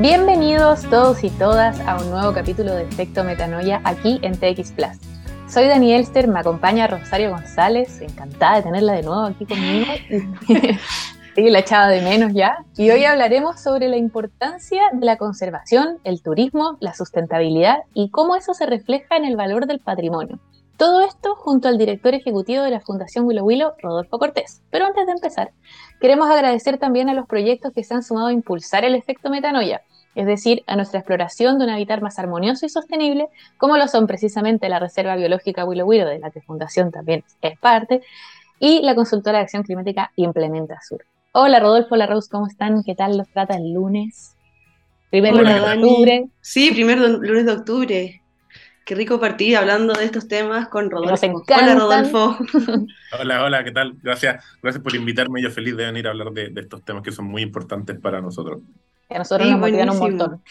Bienvenidos todos y todas a un nuevo capítulo de Efecto Metanoia aquí en TX Plus. Soy Daniel Elster, me acompaña Rosario González, encantada de tenerla de nuevo aquí conmigo. sí, la echaba de menos ya. Y hoy hablaremos sobre la importancia de la conservación, el turismo, la sustentabilidad y cómo eso se refleja en el valor del patrimonio. Todo esto junto al director ejecutivo de la Fundación Willow Willow, Rodolfo Cortés. Pero antes de empezar, queremos agradecer también a los proyectos que se han sumado a impulsar el efecto metanoia, es decir, a nuestra exploración de un hábitat más armonioso y sostenible, como lo son precisamente la Reserva Biológica Willow Willow, de la que Fundación también es parte, y la consultora de acción climática Implementa Sur. Hola Rodolfo, hola Rose, ¿cómo están? ¿Qué tal los trata el lunes? Primer lunes de octubre. Sí, primer lunes de octubre. Qué rico partir hablando de estos temas con Rodolfo. Hola, Rodolfo. hola, hola, ¿qué tal? Gracias, gracias por invitarme. Yo feliz de venir a hablar de, estos temas que son muy importantes para nosotros. A nosotros nos motivan un montón.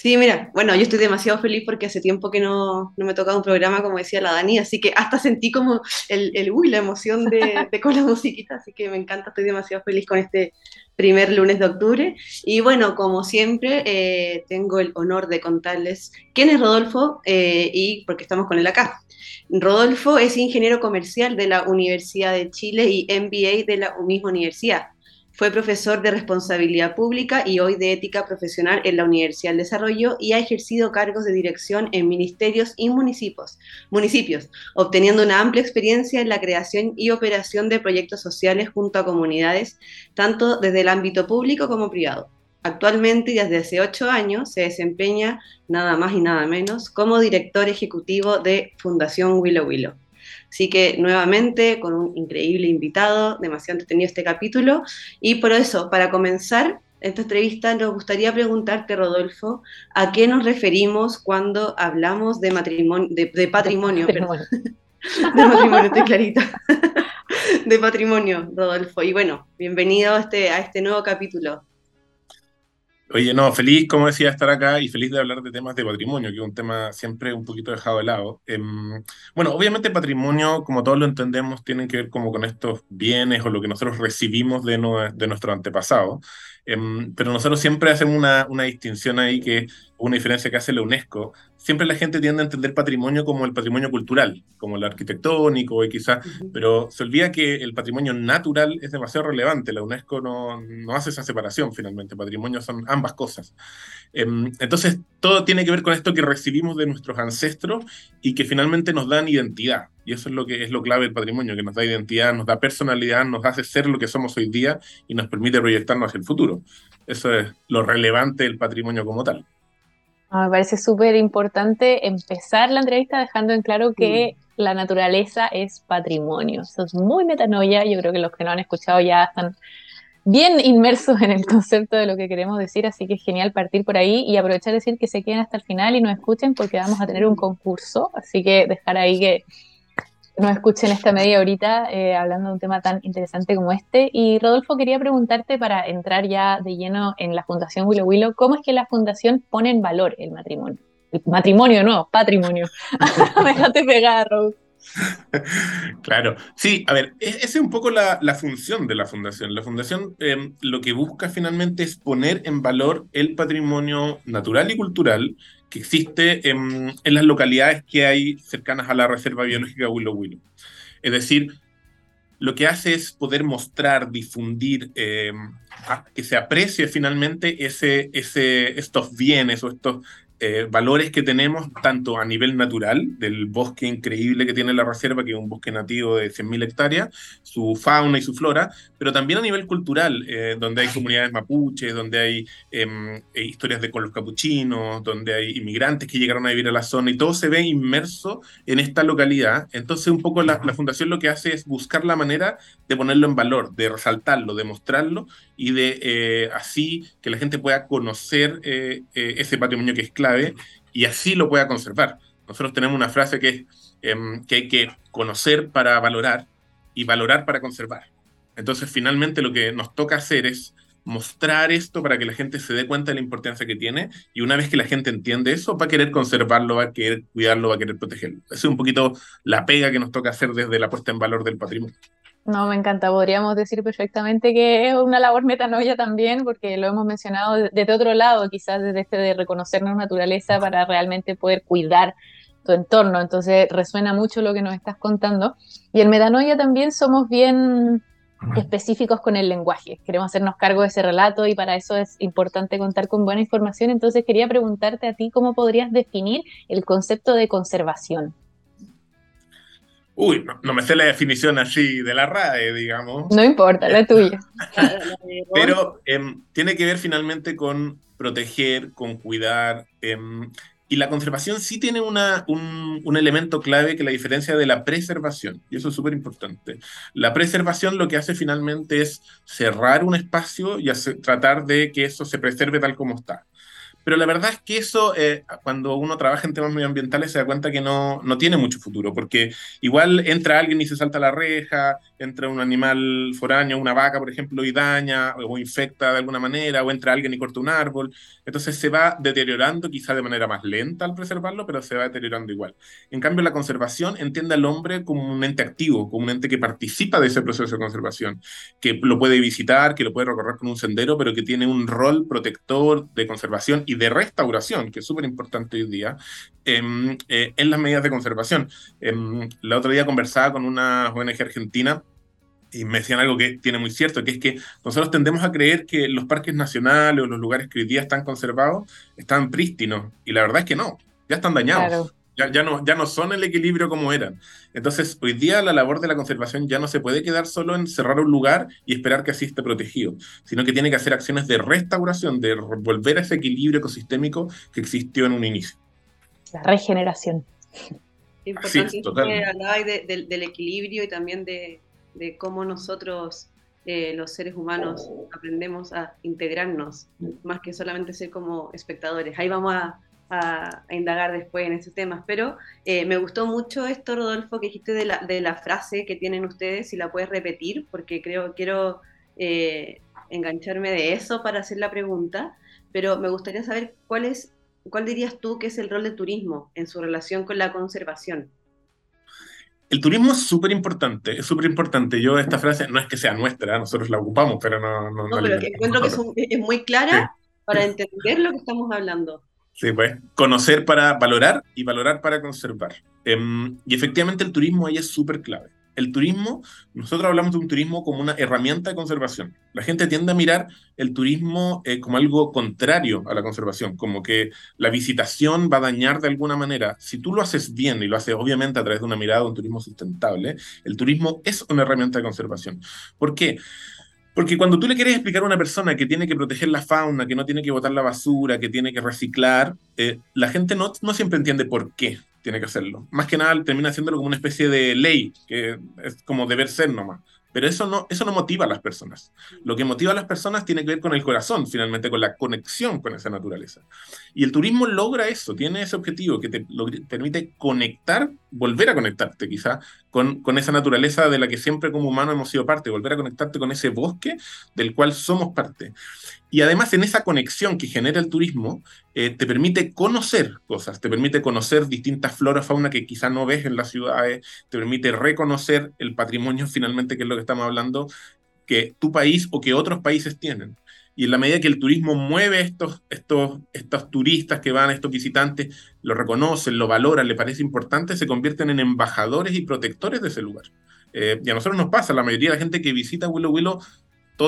Sí, mira, bueno, yo estoy demasiado feliz porque hace tiempo que no, no me tocado un programa, como decía la Dani, así que hasta sentí como el, el uy, la emoción de, de, con la musiquita, así que me encanta, estoy demasiado feliz con este primer lunes de octubre. Y bueno, como siempre, eh, tengo el honor de contarles quién es Rodolfo eh, y por qué estamos con él acá. Rodolfo es ingeniero comercial de la Universidad de Chile y MBA de la misma universidad. Fue profesor de responsabilidad pública y hoy de ética profesional en la Universidad del Desarrollo y ha ejercido cargos de dirección en ministerios y municipios, municipios, obteniendo una amplia experiencia en la creación y operación de proyectos sociales junto a comunidades, tanto desde el ámbito público como privado. Actualmente, desde hace ocho años, se desempeña nada más y nada menos como director ejecutivo de Fundación Willow Willow. Así que nuevamente con un increíble invitado, demasiado entretenido este capítulo. Y por eso, para comenzar esta entrevista, nos gustaría preguntarte, Rodolfo, ¿a qué nos referimos cuando hablamos de, matrimonio, de, patrimonio? de matrimonio, estoy clarita. de patrimonio, Rodolfo. Y bueno, bienvenido a este, a este nuevo capítulo. Oye, no, feliz, como decía, estar acá y feliz de hablar de temas de patrimonio, que es un tema siempre un poquito dejado de lado. Em, bueno, obviamente patrimonio, como todos lo entendemos, tiene que ver como con estos bienes o lo que nosotros recibimos de, de nuestro antepasado. Em, pero nosotros siempre hacemos una, una distinción ahí que una diferencia que hace la UNESCO. Siempre la gente tiende a entender patrimonio como el patrimonio cultural, como el arquitectónico y quizás, pero se olvida que el patrimonio natural es demasiado relevante. La UNESCO no, no hace esa separación finalmente. Patrimonio son ambas cosas. Em, entonces, todo tiene que ver con esto que recibimos de nuestros ancestros y que finalmente nos dan identidad. Y eso es lo que es lo clave del patrimonio, que nos da identidad, nos da personalidad, nos hace ser lo que somos hoy día y nos permite proyectarnos hacia el futuro. Eso es lo relevante del patrimonio como tal. Ah, me parece súper importante empezar la entrevista dejando en claro que mm. la naturaleza es patrimonio. Eso es muy metanoia. Yo creo que los que no han escuchado ya están bien inmersos en el concepto de lo que queremos decir, así que es genial partir por ahí y aprovechar de decir que se queden hasta el final y nos escuchen porque vamos a tener un concurso, así que dejar ahí que nos escuchen esta media horita eh, hablando de un tema tan interesante como este. Y Rodolfo, quería preguntarte para entrar ya de lleno en la Fundación Willow Willow, ¿cómo es que la Fundación pone en valor el matrimonio? El matrimonio, no, patrimonio. Déjate pegar, Rodolfo. Claro, sí, a ver, e-, esa es un poco la, función de la fundación. La fundación em, lo que busca finalmente es poner en valor el patrimonio natural y cultural que existe en, las localidades que hay cercanas a la Reserva Biológica Willow Willow. Es decir, lo que hace es poder mostrar, difundir, em, que se aprecie finalmente ese, ese, estos bienes o estos eh, valores que tenemos tanto a nivel natural, del bosque increíble que tiene la reserva, que es un bosque nativo de 100.000 hectáreas, su fauna y su flora, pero también a nivel cultural, eh, donde hay comunidades mapuches, donde hay em, eh, historias de con los capuchinos, donde hay inmigrantes que llegaron a vivir a la zona y todo se ve inmerso en esta localidad. Entonces un poco la, la fundación lo que hace es buscar la manera de ponerlo en valor, de resaltarlo, de mostrarlo y de así que la gente pueda conocer ese patrimonio que es clave y así lo pueda conservar. Nosotros tenemos una frase que es em, que hay que conocer para valorar y valorar para conservar. Entonces, finalmente lo que nos toca hacer es mostrar esto para que la gente se dé cuenta de la importancia que tiene y una vez que la gente entiende eso, va a querer conservarlo, va a querer cuidarlo, va a querer protegerlo. Esa es un poquito la pega que nos toca hacer desde la puesta en valor del patrimonio. No, me encanta. Podríamos decir perfectamente que es una labor metanoia también, porque lo hemos mencionado desde otro lado, quizás desde este de reconocernos naturaleza para realmente poder cuidar tu entorno. Entonces resuena mucho lo que nos estás contando. Y en metanoia también somos bien específicos con el lenguaje. Queremos hacernos cargo de ese relato y para eso es importante contar con buena información. Entonces quería preguntarte a ti cómo podrías definir el concepto de conservación. Uy, no, me sé la definición así de la RAE, digamos. No importa, la tuya. Pero em, tiene que ver finalmente con proteger, con cuidar. Em, y la conservación sí tiene una, un, un, elemento clave que la diferencia de la preservación, y eso es súper importante. La preservación lo que hace finalmente es cerrar un espacio y tratar de que eso se preserve tal como está. Pero la verdad es que eso, eh, cuando uno trabaja en temas medioambientales, se da cuenta que no, no tiene mucho futuro, porque igual entra alguien y se salta la reja, entra un animal foráneo, una vaca, por ejemplo, y daña o infecta de alguna manera, o entra alguien y corta un árbol. Entonces se va deteriorando, quizá de manera más lenta al preservarlo, pero se va deteriorando igual. En cambio, la conservación entiende al hombre como un ente activo, como un ente que participa de ese proceso de conservación, que lo puede visitar, que lo puede recorrer con un sendero, pero que tiene un rol protector de conservación y de restauración, que es súper importante hoy día, em, eh, en las medidas de conservación. Eh, la otro día conversaba con una ONG argentina y me decían algo que tiene muy cierto, que es que nosotros tendemos a creer que los parques nacionales o los lugares que hoy día están conservados están prístinos, y la verdad es que no, ya están dañados. Ya, no, ya no son el equilibrio como eran. Entonces, hoy día la labor de la conservación ya no se puede quedar solo en cerrar un lugar y esperar que así esté protegido, sino que tiene que hacer acciones de restauración, de volver a ese equilibrio ecosistémico que existió en un inicio. La regeneración. Importante que hablabais del equilibrio y también de, cómo nosotros, eh, los seres humanos, aprendemos a integrarnos, más que solamente ser como espectadores. Ahí vamos a a, indagar después en esos temas, pero eh, me gustó mucho esto, Rodolfo, que dijiste de la, de la frase que tienen ustedes, si la puedes repetir, porque creo quiero eh, engancharme de eso para hacer la pregunta, pero me gustaría saber cuál es, cuál dirías tú que es el rol del turismo en su relación con la conservación. El turismo es súper importante, es súper importante. Yo esta frase no es que sea nuestra, nosotros la ocupamos, pero no... No, no, pero encuentro que es, muy clara para entender lo que estamos hablando. Sí, pues, conocer para valorar y valorar para conservar. Em, y efectivamente el turismo ahí es súper clave. El turismo, nosotros hablamos de un turismo como una herramienta de conservación. La gente tiende a mirar el turismo eh, como algo contrario a la conservación, como que la visitación va a dañar de alguna manera. Si tú lo haces bien y lo haces obviamente a través de una mirada de un turismo sustentable, el turismo es una herramienta de conservación. ¿Por qué? Porque cuando tú le quieres explicar a una persona que tiene que proteger la fauna, que no tiene que botar la basura, que tiene que reciclar, eh, la gente no, no siempre entiende por qué tiene que hacerlo. Más que nada termina haciéndolo como una especie de ley, que es como deber ser nomás. Pero eso no, eso no motiva a las personas. Lo que motiva a las personas tiene que ver con el corazón, finalmente, con la conexión con esa naturaleza. Y el turismo logra eso, tiene ese objetivo que te permite conectar, volver a conectarte quizá con, esa naturaleza de la que siempre como humano hemos sido parte, volver a conectarte con ese bosque del cual somos parte. Y además en esa conexión que genera el turismo, eh, te permite conocer cosas, te permite conocer distintas flora, fauna que quizá no ves en las ciudades, te permite reconocer el patrimonio finalmente, que es lo que estamos hablando, que tu país o que otros países tienen. Y en la medida que el turismo mueve estos, estos, estos turistas que van, estos visitantes, lo reconocen, lo valoran, le parece importante, se convierten en embajadores y protectores de ese lugar. Eh, y a nosotros nos pasa, la mayoría de la gente que visita Willow Willow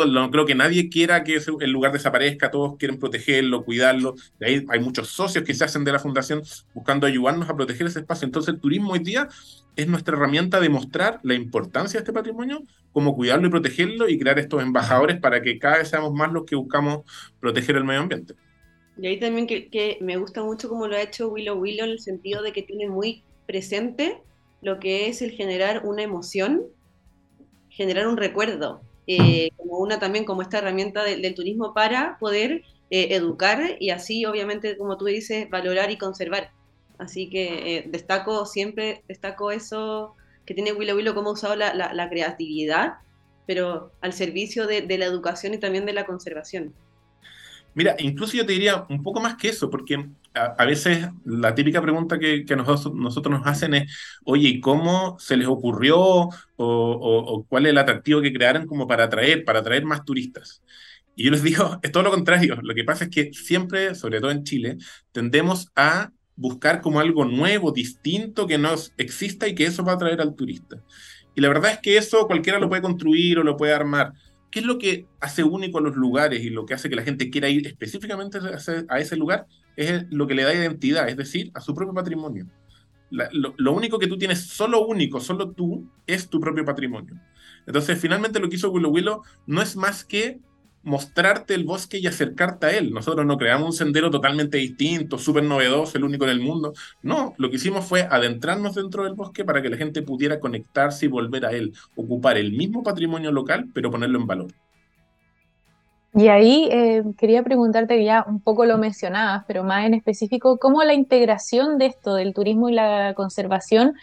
no creo que nadie quiera que el lugar desaparezca, todos quieren protegerlo, cuidarlo. De ahí hay muchos socios que se hacen de la fundación buscando ayudarnos a proteger ese espacio. Entonces el turismo hoy día es nuestra herramienta de mostrar la importancia de este patrimonio, cómo cuidarlo y protegerlo y crear estos embajadores para que cada vez seamos más los que buscamos proteger el medio ambiente. Y ahí también que me gusta mucho cómo lo ha hecho Willow Willow en el sentido de que tiene muy presente lo que es el generar una emoción, generar un recuerdo. Eh, como una también como esta herramienta del turismo para poder eh, educar y así obviamente como tú dices valorar y conservar. Así que eh, destaco siempre destaco eso que tiene Willow Willow cómo ha usado la, creatividad pero al servicio de, de, la educación y también de la conservación mira incluso yo te diría un poco más que eso porque a, veces la típica pregunta que, nosotros, nos hacen es, oye, ¿y cómo se les ocurrió o, cuál es el atractivo que crearon como para atraer, para atraer más turistas? Y yo les digo, es todo lo contrario. Lo que pasa es que siempre, sobre todo en Chile, tendemos a buscar como algo nuevo, distinto, que no exista y que eso va a atraer al turista. Y la verdad es que eso cualquiera lo puede construir o lo puede armar. ¿Qué es lo que hace único a los lugares y lo que hace que la gente quiera ir específicamente a ese lugar? Es lo que le da identidad, es decir, a su propio patrimonio. lo, único que tú tienes, solo único, solo tú, es tu propio patrimonio. Entonces, finalmente lo que hizo Willow Willow no es más que mostrarte el bosque y acercarte a él. Nosotros no creamos un sendero totalmente distinto, súper novedoso, el único en el mundo. No, lo que hicimos fue adentrarnos dentro del bosque para que la gente pudiera conectarse y volver a él, ocupar el mismo patrimonio local, pero ponerlo en valor. Y ahí eh, quería preguntarte, ya un poco lo mencionabas, pero más en específico, ¿cómo la integración de esto, del turismo y la conservación,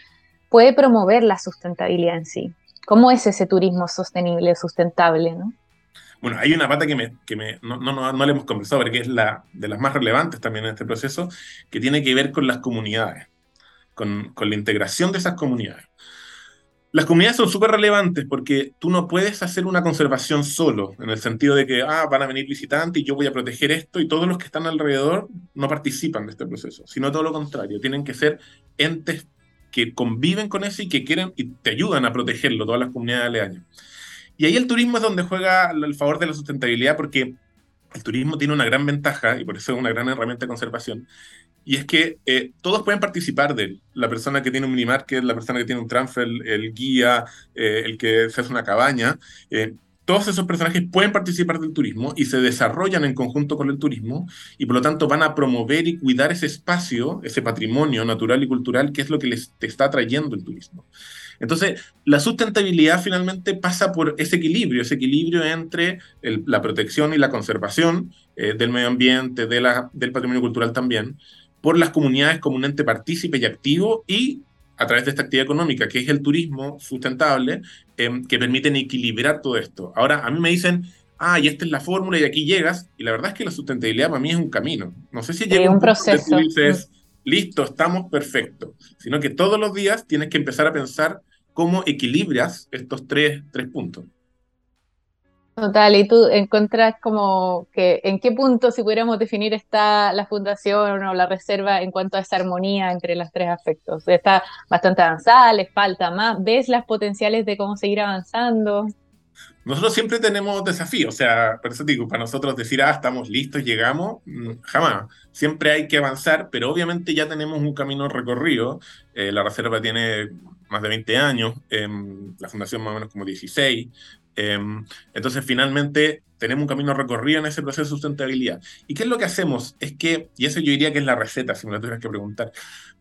puede promover la sustentabilidad en sí? ¿Cómo es ese turismo sostenible, sustentable? ¿no? Bueno, hay una pata que, me, no, no, no, le hemos conversado, pero que es la de las más relevantes también en este proceso, que tiene que ver con las comunidades, con, con la integración de esas comunidades. Las comunidades son súper relevantes porque tú no puedes hacer una conservación solo, en el sentido de que ah, van a venir visitantes y yo voy a proteger esto y todos los que están alrededor no participan de este proceso, sino todo lo contrario, tienen que ser entes que conviven con eso y que quieren y te ayudan a protegerlo, todas las comunidades aledañas. Y ahí el turismo es donde juega el favor de la sustentabilidad porque el turismo tiene una gran ventaja y por eso es una gran herramienta de conservación. Y es que eh, todos pueden participar de él. La persona que tiene un minimarket, la persona que tiene un transfer, el, guía, eh, el que se hace una cabaña. Eh, todos esos personajes pueden participar del turismo y se desarrollan en conjunto con el turismo y por lo tanto van a promover y cuidar ese espacio, ese patrimonio natural y cultural que es lo que les te está trayendo el turismo. Entonces, la sustentabilidad finalmente pasa por ese equilibrio, ese equilibrio entre la protección y la conservación eh, del medio ambiente, de la, del patrimonio cultural también, por las comunidades como un ente partícipe y activo y a través de esta actividad económica, que es el turismo sustentable, em, que permiten equilibrar todo esto. Ahora, a mí me dicen, ah, y esta es la fórmula y aquí llegas, y la verdad es que la sustentabilidad para mí es un camino. No sé si llega un, proceso. tú dices, listo, estamos perfectos, sino que todos los días tienes que empezar a pensar cómo equilibras estos tres, tres puntos. Total, y tú encuentras como que en qué punto, si pudiéramos definir, está la fundación o la reserva en cuanto a esa armonía entre los tres aspectos. Está bastante avanzada, les falta más. ¿Ves las potenciales de cómo seguir avanzando? Nosotros siempre tenemos desafíos, o sea, por eso digo, para nosotros decir, ah, estamos listos, llegamos, mm, jamás. Siempre hay que avanzar, pero obviamente ya tenemos un camino recorrido. Eh, la reserva tiene más de 20 años, em, la fundación más o menos como 16. Em, entonces, finalmente, tenemos un camino recorrido en ese proceso de sustentabilidad. ¿Y qué es lo que hacemos? Es que, y eso yo diría que es la receta, si me lo tuvieras que preguntar,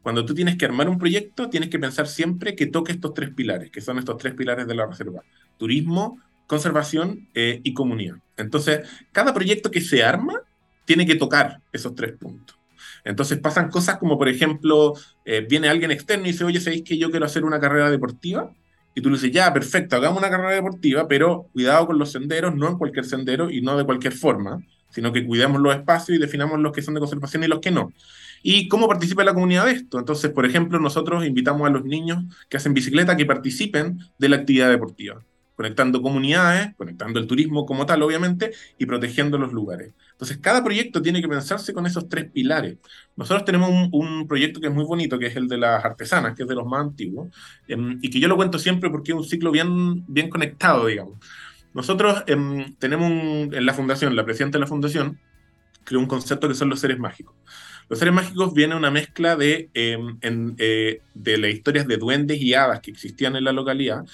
cuando tú tienes que armar un proyecto, tienes que pensar siempre que toque estos tres pilares, que son estos tres pilares de la reserva. Turismo, conservación eh, y comunidad. Entonces, cada proyecto que se arma tiene que tocar esos tres puntos. Entonces pasan cosas como, por ejemplo, eh, viene alguien externo y dice, oye, ¿sabéis que yo quiero hacer una carrera deportiva? Y tú le dices, ya, perfecto, hagamos una carrera deportiva, pero cuidado con los senderos, no en cualquier sendero y no de cualquier forma, sino que cuidemos los espacios y definamos los que son de conservación y los que no. ¿Y cómo participa la comunidad de esto? Entonces, por ejemplo, nosotros invitamos a los niños que hacen bicicleta que participen de la actividad deportiva conectando comunidades, conectando el turismo como tal, obviamente, y protegiendo los lugares. Entonces, cada proyecto tiene que pensarse con esos tres pilares. Nosotros tenemos un, proyecto que es muy bonito, que es el de las artesanas, que es de los más antiguos, em, y que yo lo cuento siempre porque es un ciclo bien, bien conectado, digamos. Nosotros em, tenemos en la fundación, la presidenta de la fundación, creó un concepto que son los seres mágicos. Los seres mágicos viene una mezcla de, em, eh, de las historias de duendes y hadas que existían en la localidad,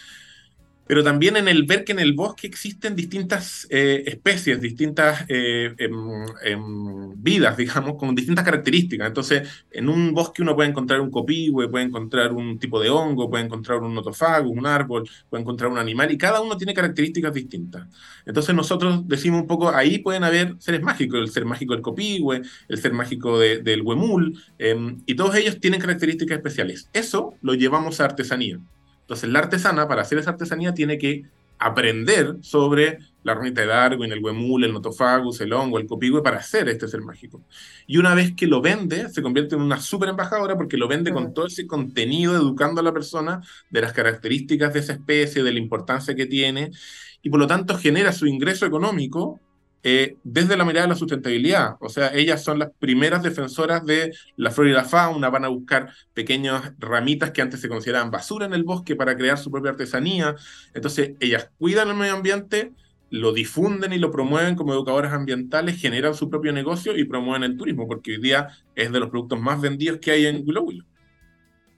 pero también en el ver que en el bosque existen distintas eh, especies, distintas eh, em, em, vidas, digamos, con distintas características. Entonces, en un bosque uno puede encontrar un copihue, puede encontrar un tipo de hongo, puede encontrar un notofago, un árbol, puede encontrar un animal, y cada uno tiene características distintas. Entonces, nosotros decimos un poco, ahí pueden haber seres mágicos, el ser mágico del copihue, el ser mágico del huemul, em, y todos ellos tienen características especiales. Eso lo llevamos a artesanía. Entonces, la artesana, para hacer esa artesanía, tiene que aprender sobre la ranita de Darwin, el huemul, el notofagus, el hongo, el copihue para hacer este ser mágico. Y una vez que lo vende, se convierte en una súper embajadora porque lo vende con todo ese contenido educando a la persona de las características de esa especie, de la importancia que tiene, y por lo tanto genera su ingreso económico eh, desde la mirada de la sustentabilidad. O sea, ellas son las primeras defensoras de la flora y la fauna, van a buscar pequeñas ramitas que antes se consideraban basura en el bosque para crear su propia artesanía. Entonces, ellas cuidan el medio ambiente, lo difunden y lo promueven como educadoras ambientales, generan su propio negocio y promueven el turismo, porque hoy día es de los productos más vendidos que hay en Willow.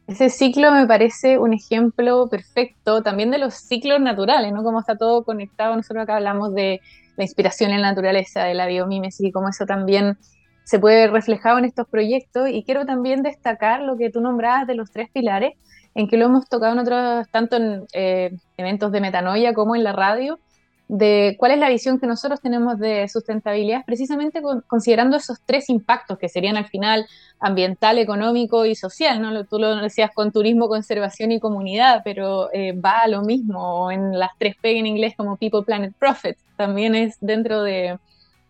Ese ciclo me parece un ejemplo perfecto también de los ciclos naturales, ¿no? Cómo está todo conectado. Nosotros acá hablamos de la inspiración en la naturaleza, de la biomímesis y cómo eso también se puede ver reflejado en estos proyectos. Y quiero también destacar lo que tú nombrabas de los tres pilares, en que lo hemos tocado en otros, tanto en eh, eventos de metanoia como en la radio, de cuál es la visión que nosotros tenemos de sustentabilidad, precisamente considerando esos tres impactos que serían al final ambiental, económico y social, ¿no? Tú lo decías con turismo, conservación y comunidad, pero eh, va a lo mismo, en las tres P en inglés como People, Planet, Profit, también es dentro de,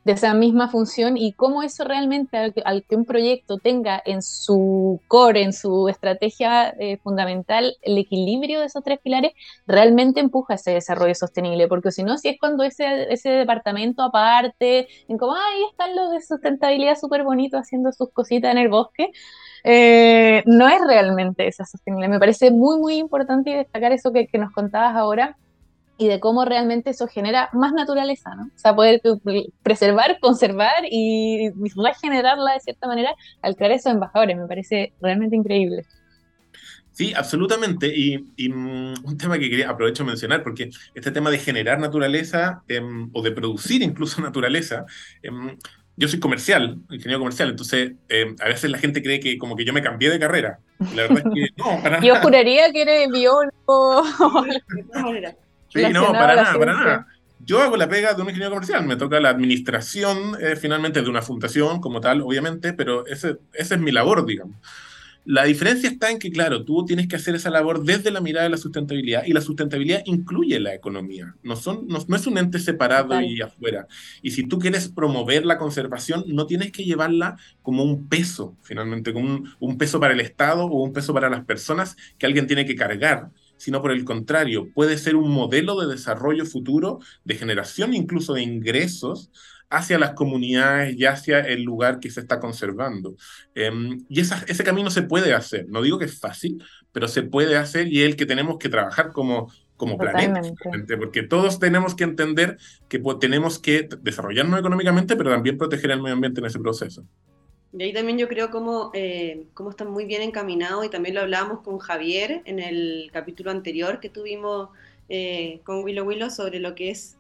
de esa misma función y cómo eso realmente, al, que un proyecto tenga en su core, en su estrategia eh, fundamental, el equilibrio de esos tres pilares, realmente empuja ese desarrollo sostenible, porque si no, si es cuando ese, ese departamento aparte, en como, ahí están los de sustentabilidad súper bonitos haciendo sus cositas en el bosque, eh, no es realmente esa sostenible. Me parece muy, muy importante destacar eso que, que nos contabas ahora y de cómo realmente eso genera más naturaleza, ¿no? O sea, poder preservar, conservar y regenerarla de cierta manera al crear esos embajadores, me parece realmente increíble. Sí, absolutamente. Y, mm, un tema que quería aprovecho de mencionar, porque este tema de generar naturaleza em, o de producir incluso naturaleza, em, yo soy comercial, ingeniero comercial, entonces em, a veces la gente cree que como que yo me cambié de carrera. La verdad es que no, para Yo juraría que eres biólogo. Sí, no, para nada, para nada. Yo hago la pega de un ingeniero comercial, me toca la administración eh, finalmente de una fundación como tal, obviamente, pero ese, esa es mi labor, digamos. La diferencia está en que, claro, tú tienes que hacer esa labor desde la mirada de la sustentabilidad y la sustentabilidad incluye la economía, no, son, no, es un ente separado y afuera. Y si tú quieres promover la conservación, no tienes que llevarla como un peso, finalmente, como un, un peso para el Estado o un peso para las personas que alguien tiene que cargar sino por el contrario, puede ser un modelo de desarrollo futuro, de generación incluso de ingresos hacia las comunidades y hacia el lugar que se está conservando. Em, y ese camino se puede hacer. No digo que es fácil, pero se puede hacer y es el que tenemos que trabajar como, como planeta, porque todos tenemos que entender que tenemos que desarrollarnos económicamente, pero también proteger el medio ambiente en ese proceso. Y ahí también yo creo como, eh, cómo están muy bien encaminados y también lo hablábamos con Javier en el capítulo anterior que tuvimos eh, con Willow Willow sobre lo que es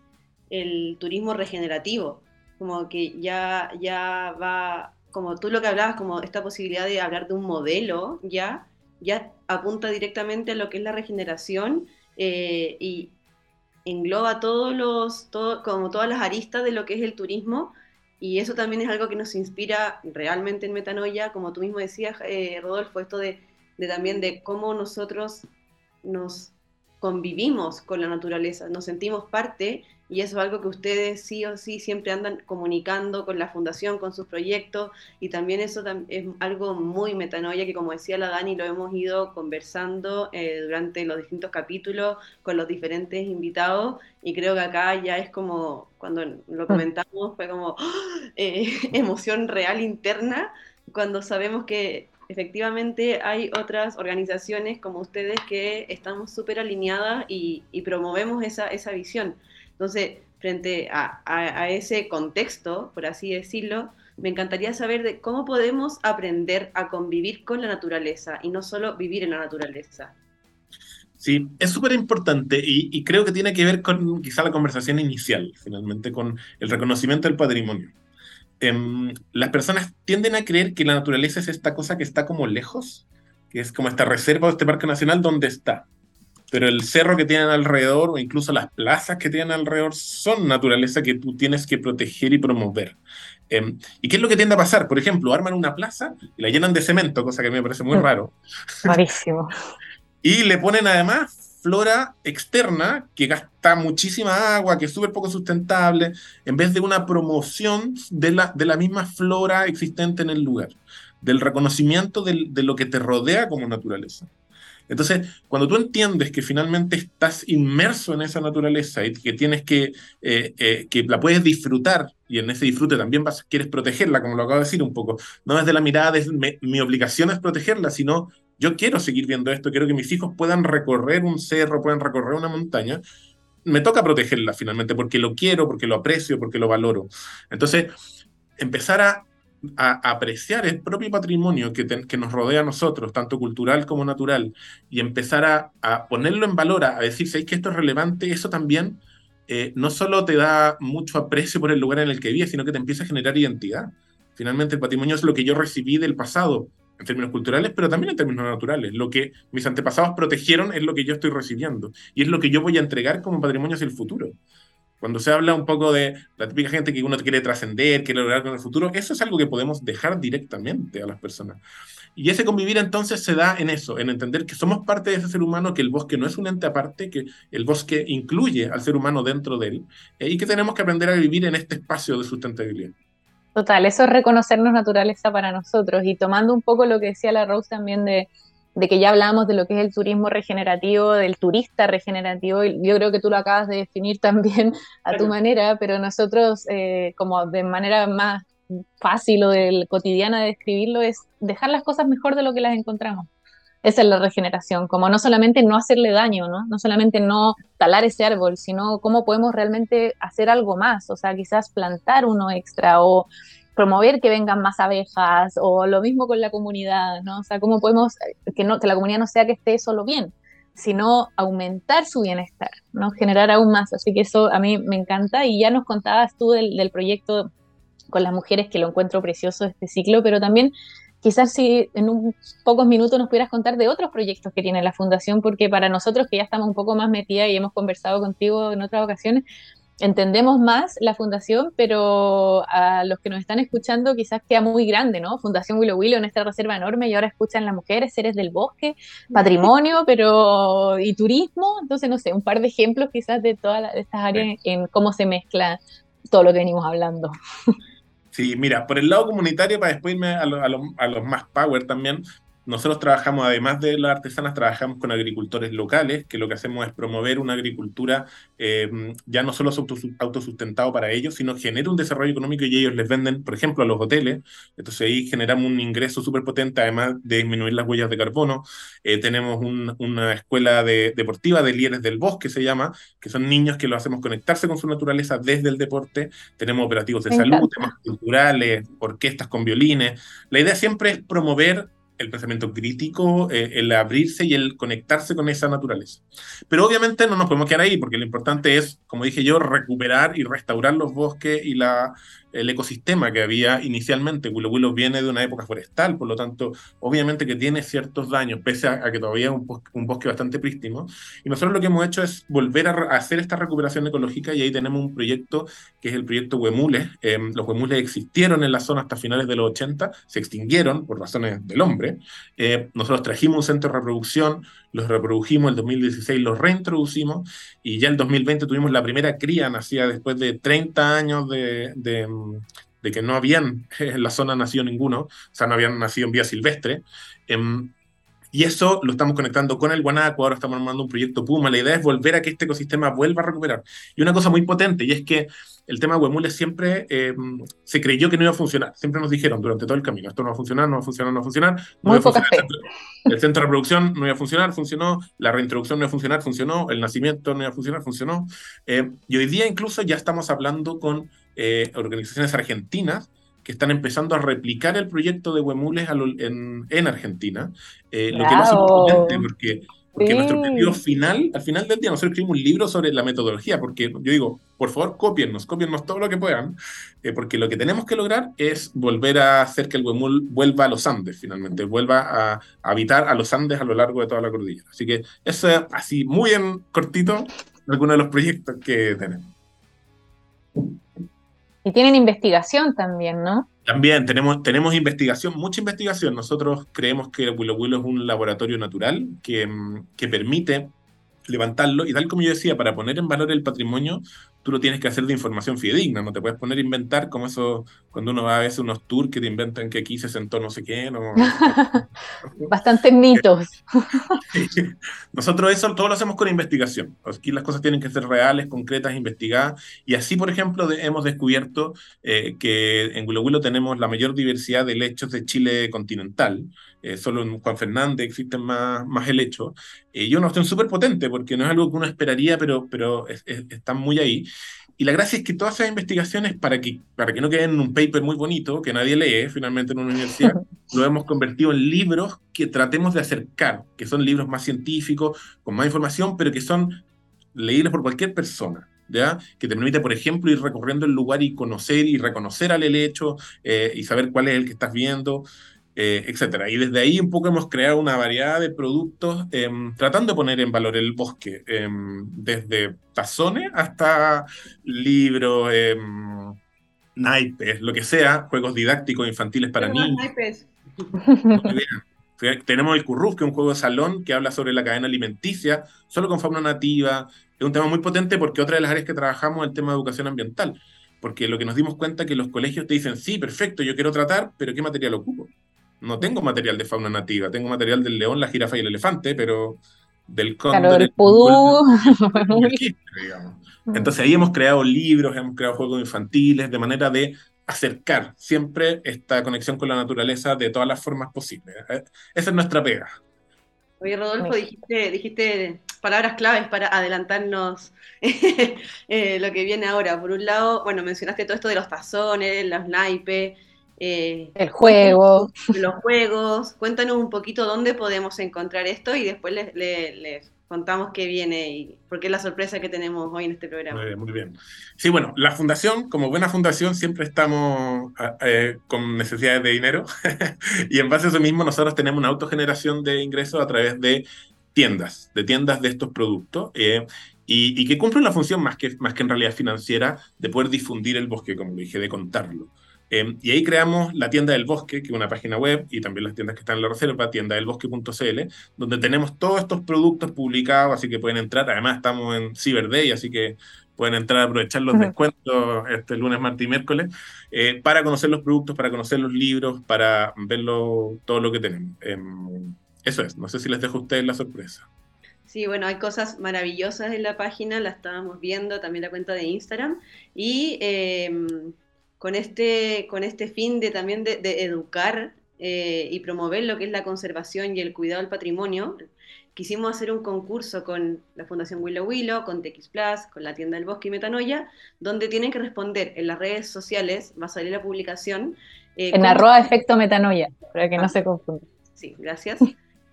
el turismo regenerativo, como que ya, ya va, como tú lo que hablabas, como esta posibilidad de hablar de un modelo, ya, ya apunta directamente a lo que es la regeneración eh, y engloba todos los, todo, como todas las aristas de lo que es el turismo y eso también es algo que nos inspira realmente en Metanoia, como tú mismo decías, eh, Rodolfo, esto de, de, también de cómo nosotros nos convivimos con la naturaleza, nos sentimos parte y eso es algo que ustedes sí o sí siempre andan comunicando con la fundación, con sus proyectos y también eso es algo muy metanoia que como decía la Dani lo hemos ido conversando eh, durante los distintos capítulos con los diferentes invitados y creo que acá ya es como cuando lo mm. comentamos fue como eh, emoción real interna cuando sabemos que efectivamente hay otras organizaciones como ustedes que estamos súper alineadas y, y, promovemos esa, esa visión. Entonces, frente a, ese contexto, por así decirlo, me encantaría saber de cómo podemos aprender a convivir con la naturaleza y no solo vivir en la naturaleza. Sí, es súper importante y, creo que tiene que ver con quizá la conversación inicial, finalmente, con el reconocimiento del patrimonio. Em, las personas tienden a creer que la naturaleza es esta cosa que está como lejos, que es como esta reserva o este parque nacional donde está pero el cerro que tienen alrededor o incluso las plazas que tienen alrededor son naturaleza que tú tienes que proteger y promover. Em, ¿Y qué es lo que tiende a pasar? Por ejemplo, arman una plaza y la llenan de cemento, cosa que a mí me parece muy mm. raro. Rarísimo. y le ponen además flora externa que gasta muchísima agua, que es súper poco sustentable, en vez de una promoción de la, de la misma flora existente en el lugar, del reconocimiento de lo que te rodea como naturaleza. Entonces, cuando tú entiendes que finalmente estás inmerso en esa naturaleza y que tienes que, eh, eh, que la puedes disfrutar, y en ese disfrute también vas, quieres protegerla, como lo acabo de decir un poco, no desde la mirada de mi obligación es protegerla, sino yo quiero seguir viendo esto, quiero que mis hijos puedan recorrer un cerro, puedan recorrer una montaña, me toca protegerla finalmente porque lo quiero, porque lo aprecio, porque lo valoro. Entonces, empezar a, apreciar el propio patrimonio que, que, nos rodea a nosotros, tanto cultural como natural, y empezar a, ponerlo en valor, a, decir, que esto es relevante, eso también eh, no solo te da mucho aprecio por el lugar en el que vives, sino que te empieza a generar identidad. Finalmente, el patrimonio es lo que yo recibí del pasado, en términos culturales, pero también en términos naturales. Lo que mis antepasados protegieron es lo que yo estoy recibiendo y es lo que yo voy a entregar como patrimonio hacia el futuro. Cuando se habla un poco de la típica gente que uno quiere trascender, quiere lograr con el futuro, eso es algo que podemos dejar directamente a las personas. Y ese convivir entonces se da en eso, en entender que somos parte de ese ser humano, que el bosque no es un ente aparte, que el bosque incluye al ser humano dentro de él, eh, y que tenemos que aprender a vivir en este espacio de sustentabilidad. Total, eso es reconocernos naturaleza para nosotros y tomando un poco lo que decía la Rose también de, que ya hablábamos de lo que es el turismo regenerativo, del turista regenerativo, y yo creo que tú lo acabas de definir también a tu manera, pero nosotros eh, como de manera más fácil o del cotidiana de describirlo es dejar las cosas mejor de lo que las encontramos. Esa es la regeneración, como no solamente no hacerle daño, ¿no? No solamente no talar ese árbol, sino cómo podemos realmente hacer algo más, o sea, quizás plantar uno extra o promover que vengan más abejas o lo mismo con la comunidad, ¿no? O sea, cómo podemos que, no, que la comunidad no sea que esté solo bien, sino aumentar su bienestar, ¿no? Generar aún más. Así que eso a mí me encanta y ya nos contabas tú del, del proyecto con las mujeres que lo encuentro precioso este ciclo, pero también quizás si en un pocos minutos nos pudieras contar de otros proyectos que tiene la fundación, porque para nosotros que ya estamos un poco más metidas y hemos conversado contigo en otras ocasiones, entendemos más la fundación, pero a los que nos están escuchando quizás queda muy grande, ¿no? Fundación Willow Willow, nuestra reserva enorme, y ahora escuchan las mujeres, seres del bosque, patrimonio, pero y turismo, entonces no sé, un par de ejemplos quizás de todas estas áreas en cómo se mezcla todo lo que venimos hablando. Sí, mira, por el lado comunitario, para después irme a, a los más power también, nosotros trabajamos, además de las artesanas, trabajamos con agricultores locales, que lo que hacemos es promover una agricultura eh, ya no solo autosustentado para ellos, sino genera un desarrollo económico y ellos les venden, por ejemplo, a los hoteles. Entonces ahí generamos un ingreso súper potente, además de disminuir las huellas de carbono. Eh, tenemos una escuela deportiva de líderes del bosque, se llama, que son niños que lo hacemos conectarse con su naturaleza desde el deporte. Tenemos operativos de salud, temas culturales, orquestas con violines. La idea siempre es promover el pensamiento crítico, eh, el abrirse y el conectarse con esa naturaleza. Pero obviamente no nos podemos quedar ahí, porque lo importante es, como dije yo, recuperar y restaurar los bosques y la, el ecosistema que había inicialmente. Willow Willow viene de una época forestal, por lo tanto, obviamente que tiene ciertos daños, pese a, que todavía es un bosque, bastante prístino. Y nosotros lo que hemos hecho es volver a, hacer esta recuperación ecológica y ahí tenemos un proyecto que es el proyecto Huemules. Em, los Huemules existieron en la zona hasta finales de los 80, se extinguieron por razones del hombre. Eh, nosotros trajimos un centro de reproducción, los reprodujimos, el 2016 los reintroducimos y ya el 2020 tuvimos la primera cría nacida después de 30 años de, de, que no habían en la zona nacido ninguno, o sea, no habían nacido en vía silvestre. Em, y eso lo estamos conectando con el guanaco, ahora estamos armando un proyecto Puma, la idea es volver a que este ecosistema vuelva a recuperar. Y una cosa muy potente, y es que el tema de Huemules siempre eh, se creyó que no iba a funcionar. Siempre nos dijeron durante todo el camino, esto no va a funcionar, no va a funcionar, no va a funcionar. No Muy a funcionar. El, centro, de reproducción no iba a funcionar, funcionó. La reintroducción no iba a funcionar, funcionó. El nacimiento no iba a funcionar, funcionó. Eh, y hoy día incluso ya estamos hablando con eh, organizaciones argentinas que están empezando a replicar el proyecto de Huemules en, en Argentina, lo que no es importante porque porque nuestro objetivo final, al final del día, nosotros escribimos un libro sobre la metodología, porque yo digo, por favor, copiennos, copiennos todo lo que puedan, eh, porque lo que tenemos que lograr es volver a hacer que el Huemul vuelva a los Andes, finalmente, vuelva a, habitar a los Andes a lo largo de toda la cordillera. Así que eso es así, muy en cortito, algunos de los proyectos que tenemos. Y tienen investigación también, ¿no? También tenemos, tenemos investigación, mucha investigación. Nosotros creemos que Willow Willow es un laboratorio natural que, mm, que permite levantarlo. Y tal como yo decía, para poner en valor el patrimonio, tú lo tienes que hacer de información fidedigna, no te puedes poner a inventar como eso cuando uno va a veces unos tours que te inventan que aquí se sentó no sé qué. No, Bastantes mitos. Nosotros eso todo lo hacemos con investigación. Aquí las cosas tienen que ser reales, concretas, investigadas. Y así, por ejemplo, hemos descubierto eh, que en Huilo tenemos la mayor diversidad de lechos de Chile continental. Eh, solo en Juan Fernández existen más, más helechos. Eh, y una cuestión súper potente, porque no es algo que uno esperaría, pero, pero están muy ahí. Y la gracia es que todas esas investigaciones, para que, para que no queden en un paper muy bonito, que nadie lee finalmente en una universidad, lo hemos convertido en libros que tratemos de acercar, que son libros más científicos, con más información, pero que son leíbles por cualquier persona. ¿Ya? que te permite, por ejemplo, ir recorriendo el lugar y conocer y reconocer al helecho eh, y saber cuál es el que estás viendo. Eh, etcétera. Y desde ahí un poco hemos creado una variedad de productos em, tratando de poner en valor el bosque, em, desde tazones hasta libros, em, naipes, lo que sea, juegos didácticos infantiles para niños. Naipes. Tenemos el Curruf, que es un juego de salón que habla sobre la cadena alimenticia, solo con fauna nativa. Es un tema muy potente porque otra de las áreas que trabajamos es el tema de educación ambiental. Porque lo que nos dimos cuenta es que los colegios te dicen, sí, perfecto, yo quiero tratar, pero ¿qué material ocupo? No tengo material de fauna nativa, tengo material del león, la jirafa y el elefante, pero del cóndor, del pudú. Entonces ahí hemos creado libros, hemos creado juegos infantiles, de manera de acercar siempre esta conexión con la naturaleza de todas las formas posibles. ¿eh? Esa es nuestra pega. Oye, Rodolfo, dijiste, dijiste palabras claves para adelantarnos eh, lo que viene ahora. Por un lado, bueno, mencionaste todo esto de los tazones, los naipes, eh, el juego. Los juegos. Cuéntanos un poquito dónde podemos encontrar esto y después les, contamos qué viene y por qué es la sorpresa que tenemos hoy en este programa. Muy bien, Sí, bueno, la fundación, como buena fundación, siempre estamos eh, con necesidades de dinero y en base a eso mismo nosotros tenemos una autogeneración de ingresos a través de tiendas, de tiendas de estos productos. Eh, y, y, que cumplen la función más que, más que en realidad financiera de poder difundir el bosque, como dije, de contarlo. Em, y ahí creamos la tienda del bosque, que es una página web, y también las tiendas que están en la reserva, tiendadelbosque.cl, donde tenemos todos estos productos publicados, así que pueden entrar. Además, estamos en Cyber Day, así que pueden entrar a aprovechar los descuentos este lunes, martes y miércoles, eh, para conocer los productos, para conocer los libros, para ver todo lo que tenemos. Em, eso es, no sé si les dejo a ustedes la sorpresa. Sí, bueno, hay cosas maravillosas en la página, la estábamos viendo, también la cuenta de Instagram. Y em, con este, con este fin de también de, educar eh, y promover lo que es la conservación y el cuidado del patrimonio, quisimos hacer un concurso con la Fundación Willow Willow, con TX Plus, con la tienda del Bosque y Metanoia, donde tienen que responder en las redes sociales, va a salir la publicación. Eh, en arroba efecto metanoia, para que no ah. se confunda. Sí, gracias.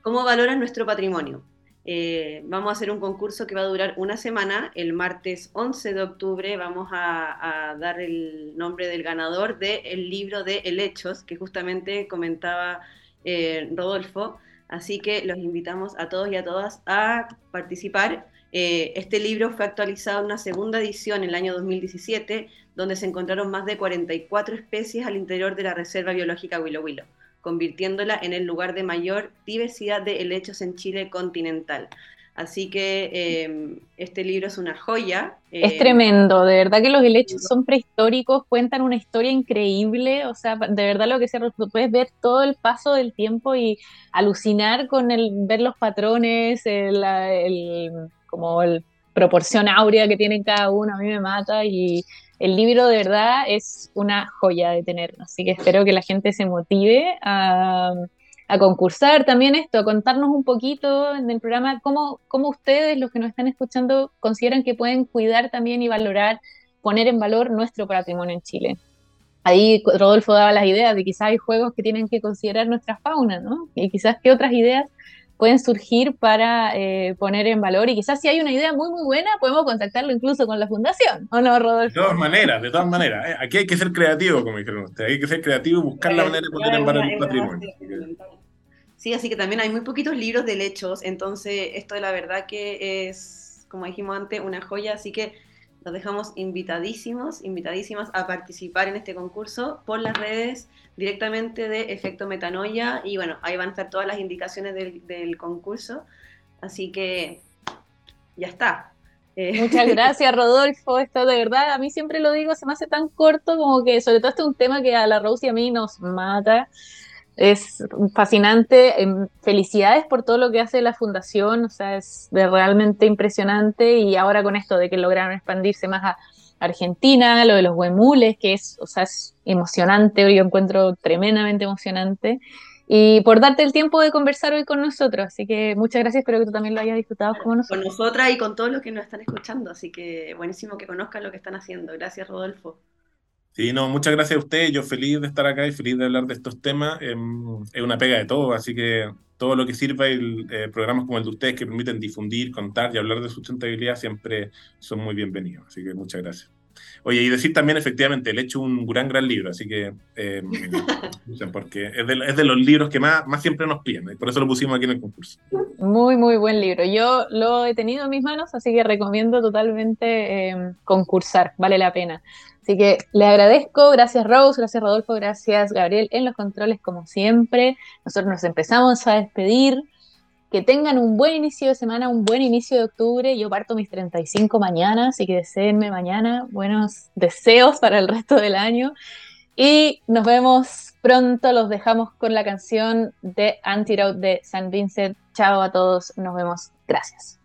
¿Cómo valoran nuestro patrimonio? Eh, vamos a hacer un concurso que va a durar una semana. El martes 11 de octubre vamos a, dar el nombre del ganador del libro de Helechos, que justamente comentaba eh, Rodolfo. Así que los invitamos a todos y a todas a participar. Eh, este libro fue actualizado en una segunda edición en el año 2017, donde se encontraron más de 44 especies al interior de la Reserva Biológica Willow Willow convirtiéndola en el lugar de mayor diversidad de helechos en Chile continental. Así que eh, este libro es una joya. es eh, tremendo, de verdad que los helechos son prehistóricos, cuentan una historia increíble, o sea, de verdad lo que se puedes ver todo el paso del tiempo y alucinar con el ver los patrones, el, como el proporción áurea que tienen cada uno, a mí me mata y el libro de verdad es una joya de tener, así que espero que la gente se motive a, concursar también esto, a contarnos un poquito en el programa cómo, cómo ustedes, los que nos están escuchando, consideran que pueden cuidar también y valorar, poner en valor nuestro patrimonio en Chile. Ahí Rodolfo daba las ideas de quizás hay juegos que tienen que considerar nuestra fauna, ¿no? Y quizás qué otras ideas pueden surgir para eh, poner en valor y quizás si hay una idea muy muy buena podemos contactarlo incluso con la fundación, ¿o no, Rodolfo? De todas maneras, de todas maneras. ¿eh? Aquí hay que ser creativo, como dijeron ustedes, hay que ser creativo y buscar la manera de poner en valor el patrimonio. Sí, así que también hay muy poquitos libros de lechos, entonces esto de la verdad que es, como dijimos antes, una joya, así que los dejamos invitadísimos, invitadísimas a participar en este concurso por las redes directamente de Efecto Metanoia y bueno, ahí van a estar todas las indicaciones del, concurso. Así que ya está. Eh, Muchas gracias, Rodolfo. Esto de verdad, a mí siempre lo digo, se me hace tan corto como que, sobre todo este es un tema que a la Rose y a mí nos mata. Es fascinante. Em, felicidades por todo lo que hace la fundación, o sea, es realmente impresionante. Y ahora con esto de que lograron expandirse más a Argentina, lo de los huemules, que es, o sea, es emocionante, yo encuentro tremendamente emocionante y por darte el tiempo de conversar hoy con nosotros. Así que muchas gracias, espero que tú también lo hayas disfrutado como nosotros. Con nosotras y con todos los que nos están escuchando, así que buenísimo que conozcan lo que están haciendo. Gracias, Rodolfo. Sí, no, muchas gracias a ustedes. Yo feliz de estar acá y feliz de hablar de estos temas. Em, es una pega de todo, así que todo lo que sirva y eh, programas como el de ustedes que permiten difundir, contar y hablar de sustentabilidad siempre son muy bienvenidos. Así que muchas gracias. Oye, y decir también, efectivamente, el hecho un gran, gran libro, así que, eh, porque es de, es de, los libros que más, más siempre nos piden, y por eso lo pusimos aquí en el concurso. Muy, muy buen libro. Yo lo he tenido en mis manos, así que recomiendo totalmente eh, concursar, vale la pena. Así que le agradezco, gracias Rose, gracias Rodolfo, gracias Gabriel en los controles como siempre. Nosotros nos empezamos a despedir que tengan un buen inicio de semana, un buen inicio de octubre. Yo parto mis 35 mañana, así que deseenme mañana buenos deseos para el resto del año. Y nos vemos pronto, los dejamos con la canción de Antidote de San Vincent. Chao a todos, nos vemos. Gracias.